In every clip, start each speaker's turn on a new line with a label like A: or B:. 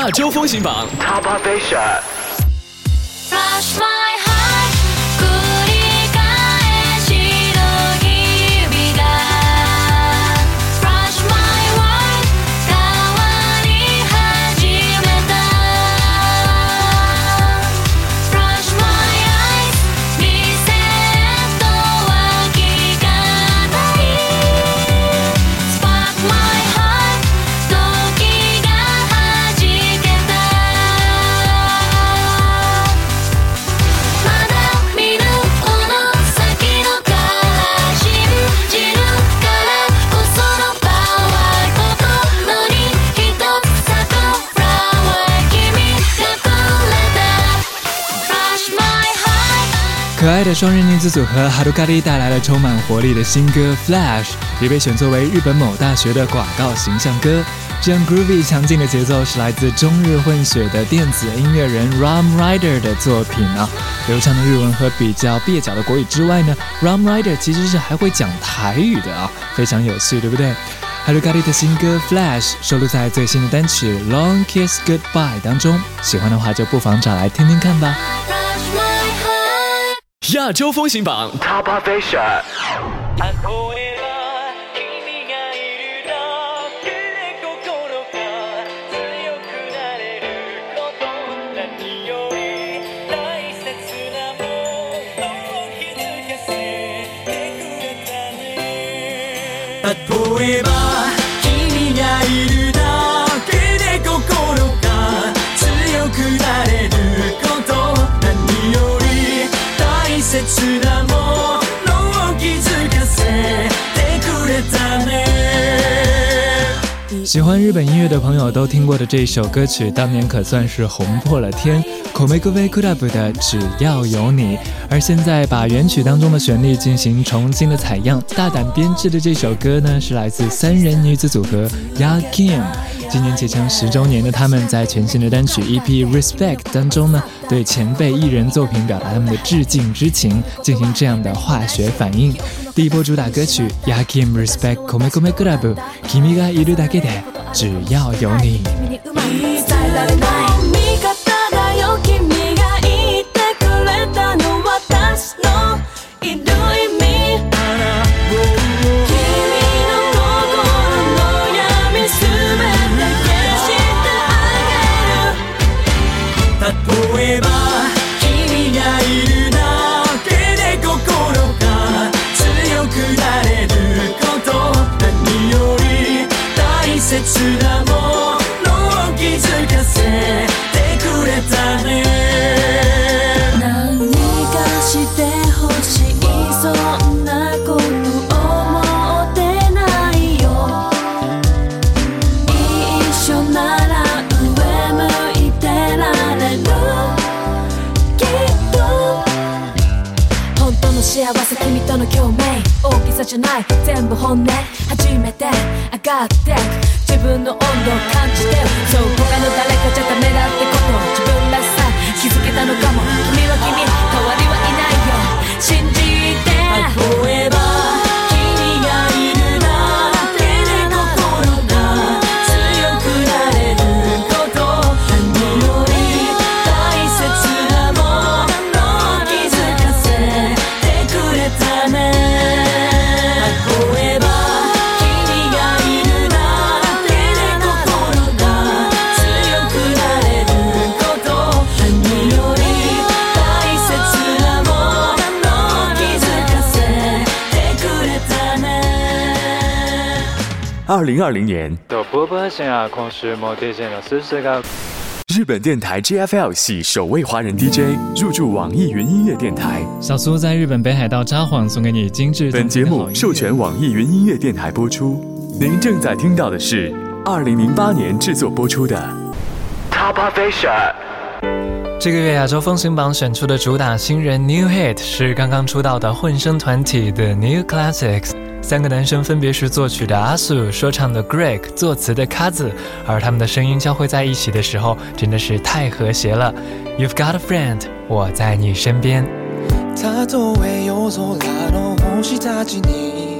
A: 亚洲风行榜
B: Top Asia。
C: 可爱的双人女子组合 Hello Kitty 带来了充满活力的新歌《Flash》，也被选作为日本某大学的广告形象歌。这样 groovy 强劲的节奏是来自中日混血的电子音乐人 Ram Rider 的作品啊。流畅的日文和比较蹩脚的国语之外呢，Ram Rider 其实是还会讲台语的啊，非常有趣，对不对？哈鲁咖喱的新歌《Flash》收录在最新的单曲《Long Kiss Goodbye》当中，喜欢的话就不妨找来听听看吧。
A: 亚洲风行榜
B: Top Asia。
D: 例え大切なものを気づかせてくれたね
C: 喜欢日本音乐的朋友都听过的这首歌曲，当年可算是红破了天。Komegove Club 的《只要有你》，而现在把原曲当中的旋律进行重新的采样，大胆编制的这首歌呢，是来自三人女子组合 Ya Kim。 今年结成十周年的他们，在全新的单曲 EP Respect 当中呢，对前辈艺人作品表达他们的致敬之情，进行这样的化学反应。第一波主打歌曲 Ya Kim Respect，Kome Kome Club Kimi ga iru dake de，只要有你。
D: 切なものを気づかせてくれたね。何かしてほしい。そんなこと思ってないよ。一緒なら上向いてられる。きっと。
E: 本当の幸せ君との共鳴。大きさじゃない。全部本音。初めて上がって。自分の温度を感じてそう他の誰かじゃダメだってこと。自分らしさ気づけたのかも。君は君代わりはいないよ。信じて。
F: 二零二零年，
C: 啊
F: 日本电台 GFL 系首位华人 DJ 入驻网易云音乐电台。
C: 小苏在日本北海道札幌送给你精致。
F: 本节目授权网易云音乐电台播出。您正在听到的是二零零八年制作播出的
B: Top Asia。
C: 这个月亚洲风行榜选出的主打新人 New Hit 是刚刚出道的混声团体 The New Classics。三个男生分别是作曲的阿素、说唱的 Greg、作词的 Kaz，而他们的声音交汇在一起的时候，真的是太和谐了。You've got a friend，我在你身边。
D: たとえ夜空の星たちに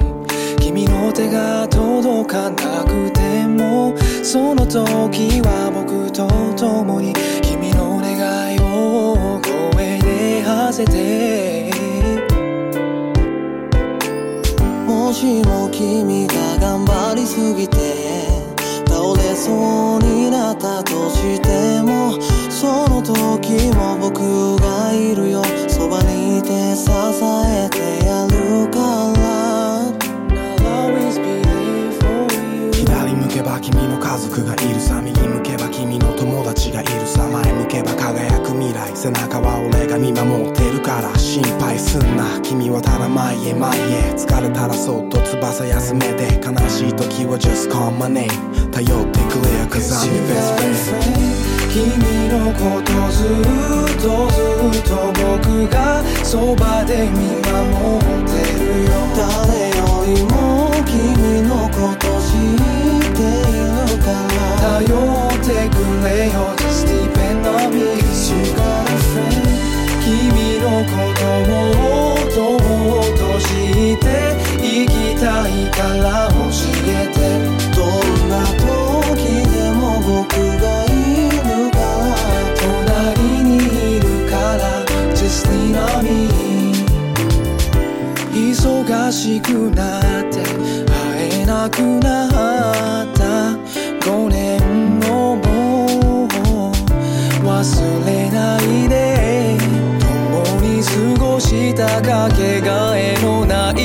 D: 君
G: 君の手が届かなくてもその時は僕と共に君の願いを声で馳せて
H: もしも君が頑張りすぎて倒れそうになったとしてもその時も僕がいるよ。そばにいて支えてやるから。
I: 左向けば君の家族がいるさ。右向けば君の友達がいるさ。前向けば輝く未来。背中は心配すんな。君はただ前へ前へ。疲れたらそっと翼休めて。悲しい時は just call my name 頼ってくれよ cause I'm your best friend
G: 君のことずっとずっと僕がそばで見守ってるよ。忙しくなって会えなくなった。5年のもう忘れないで。共に過ごしたかけがえのない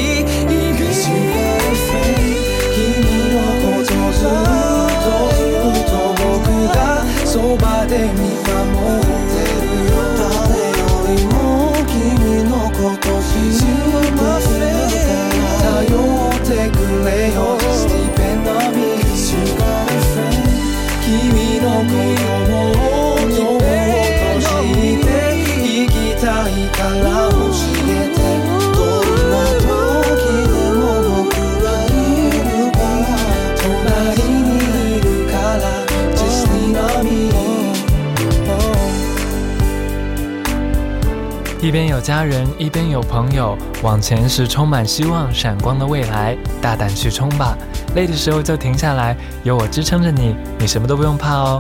C: 家人，一边有朋友，往前是充满希望、闪光的未来，大胆去冲吧！累的时候就停下来，有我支撑着你，你什么都不用怕哦。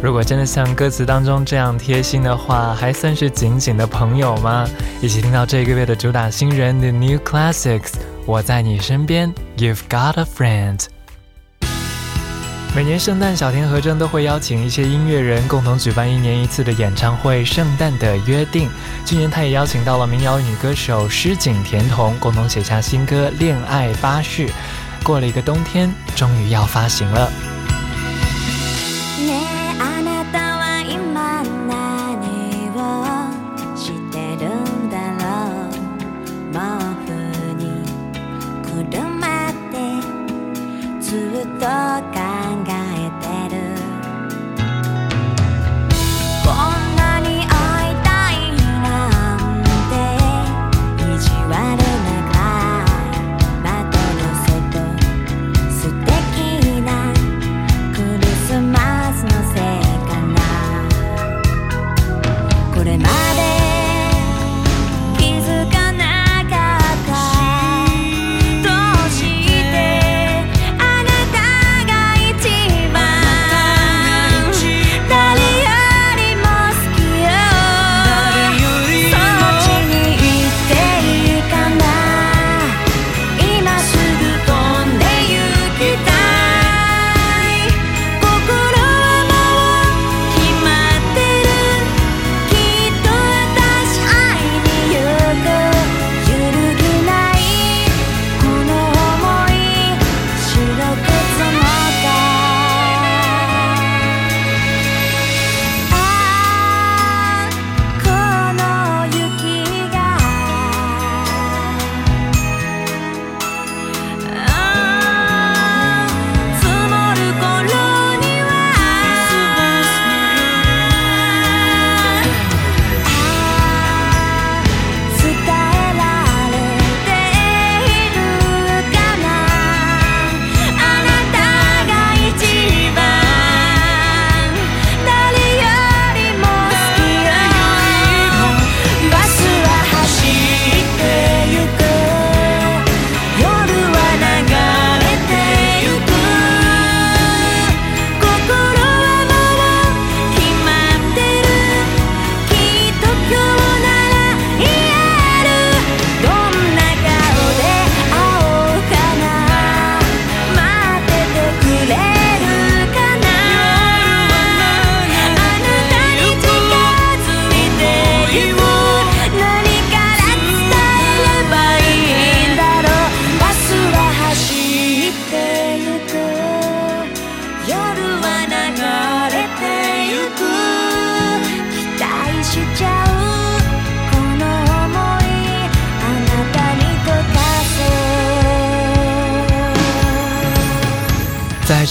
C: 如果真的像歌词当中这样贴心的话，还算是紧紧的朋友吗？一起听到这个月的主打新人 The New Classics，我在你身边，You've got a friend。每年圣诞，小田和正都会邀请一些音乐人共同举办一年一次的演唱会《圣诞的约定》。去年他也邀请到了民谣女歌手诗井田瞳，共同写下新歌《恋爱巴士》。过了一个冬天，终于要发行了。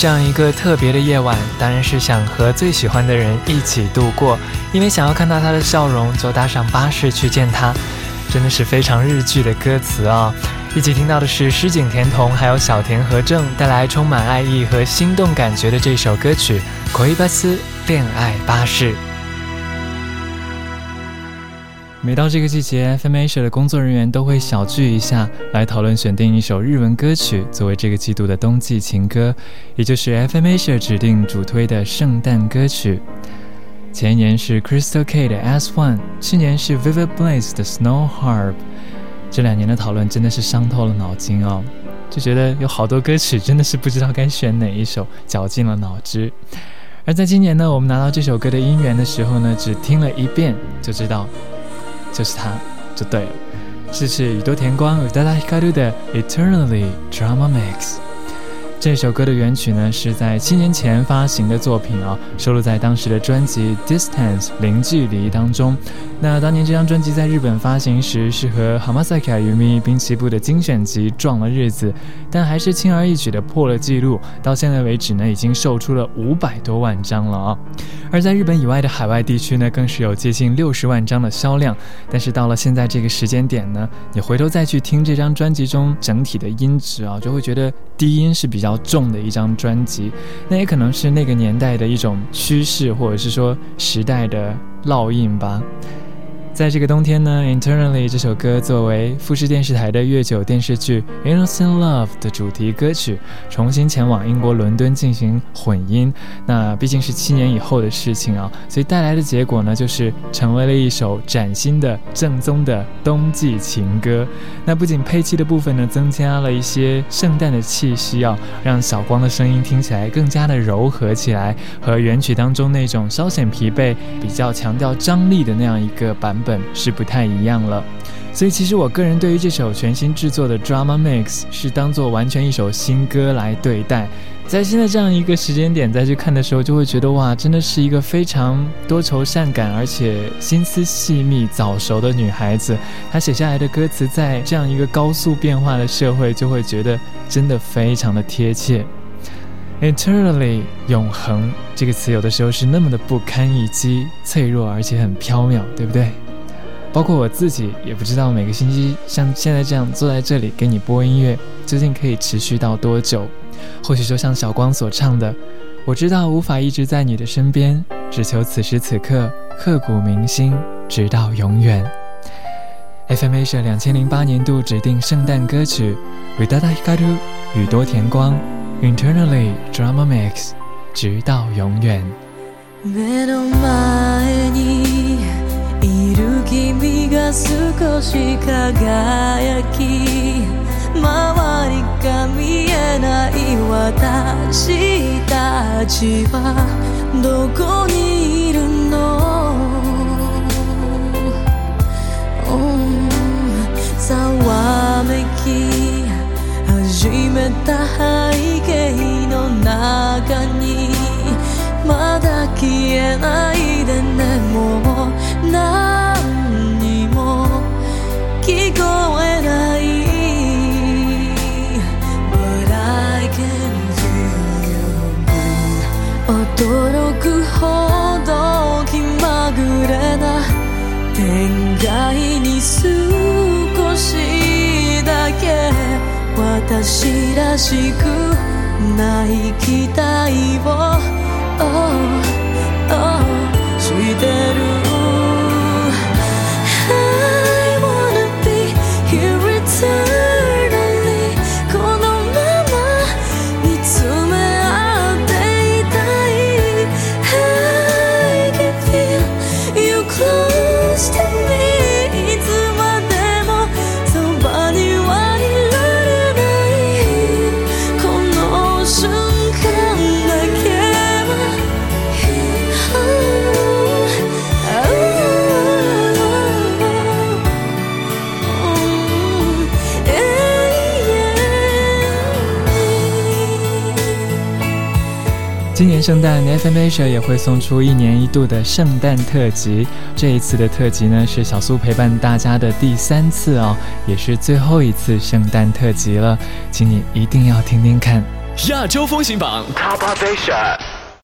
C: 这样一个特别的夜晚，当然是想和最喜欢的人一起度过，因为想要看到他的笑容，就搭上巴士去见他，真的是非常日剧的歌词啊、一起听到的是诗井田瞳还有小田和正带来充满爱意和心动感觉的这首歌曲《葵巴斯恋爱巴士》。每到这个季节，FM Asia 的工作人员都会小聚一下，来讨论选定一首日文歌曲作为这个季度的冬季情歌，也就是 FM Asia 指定主推的圣诞歌曲。前一年是 Crystal K 的 S One，去年是 Vivid Blaze 的 Snow Harp。这两年的讨论真的是伤透了脑筋哦，就觉得有好多歌曲真的是不知道该选哪一首，绞尽了脑汁。而在今年呢，我们拿到这首歌的音源的时候呢，只听了一遍就知道。就是它，就对了。这是宇多田光与大石光的 Eternally Drama Mix。这首歌的原曲呢，是在七年前发行的作品啊，收录在当时的专辑《Distance 零距离》当中。那当年这张专辑在日本发行时，是和 Hamasaki Ayumi 滨崎步的精选集撞了日子，但还是轻而易举的破了记录。到现在为止呢，已经售出了五百多万张了啊！而在日本以外的海外地区呢，更是有接近六十万张的销量。但是到了现在这个时间点呢，你回头再去听这张专辑中整体的音质啊，就会觉得低音是比较较重的一张专辑。那也可能是那个年代的一种趋势，或者是说时代的烙印吧。在这个冬天呢，《Internally》这首歌作为富士电视台的月九电视剧《Innocent Love》的主题歌曲，重新前往英国伦敦进行混音。那毕竟是七年以后的事情啊，所以带来的结果呢，就是成为了一首崭新的、正宗的冬季情歌。那不仅配器的部分呢，增加了一些圣诞的气息啊，让小光的声音听起来更加的柔和起来，和原曲当中那种稍显疲惫、比较强调张力的那样一个版本。是不太一样了，所以其实我个人对于这首全新制作的 Drama Mix 是当做完全一首新歌来对待。在现在这样一个时间点再去看的时候，就会觉得哇，真的是一个非常多愁善感，而且心思细密、早熟的女孩子。她写下来的歌词，在这样一个高速变化的社会，就会觉得真的非常的贴切。Eternally 永恒这个词，有的时候是那么的不堪一击、脆弱，而且很飘渺，对不对？包括我自己也不知道每个星期像现在这样坐在这里给你播音乐，究竟可以持续到多久？或许就像小光所唱的：“我知道无法一直在你的身边，只求此时此刻刻骨铭心，直到永远。” FM Asia 两千零八年度指定圣诞歌曲《Vidada Hikaru》宇多田光《Internally Drama Mix》，直到永远。
D: 目の前にいる君が少し輝き周りが見えない私たちはどこにいるの、めた背景の中にまだ消えないでねもう私らしくない期待を、oh,
C: 今年圣诞，FM Asia 也会送出一年一度的圣诞特辑。这一次的特辑呢，是小苏陪伴大家的第三次哦，也是最后一次圣诞特辑了，请你一定要听听看。
F: 亚洲风行榜
J: Top of Asia.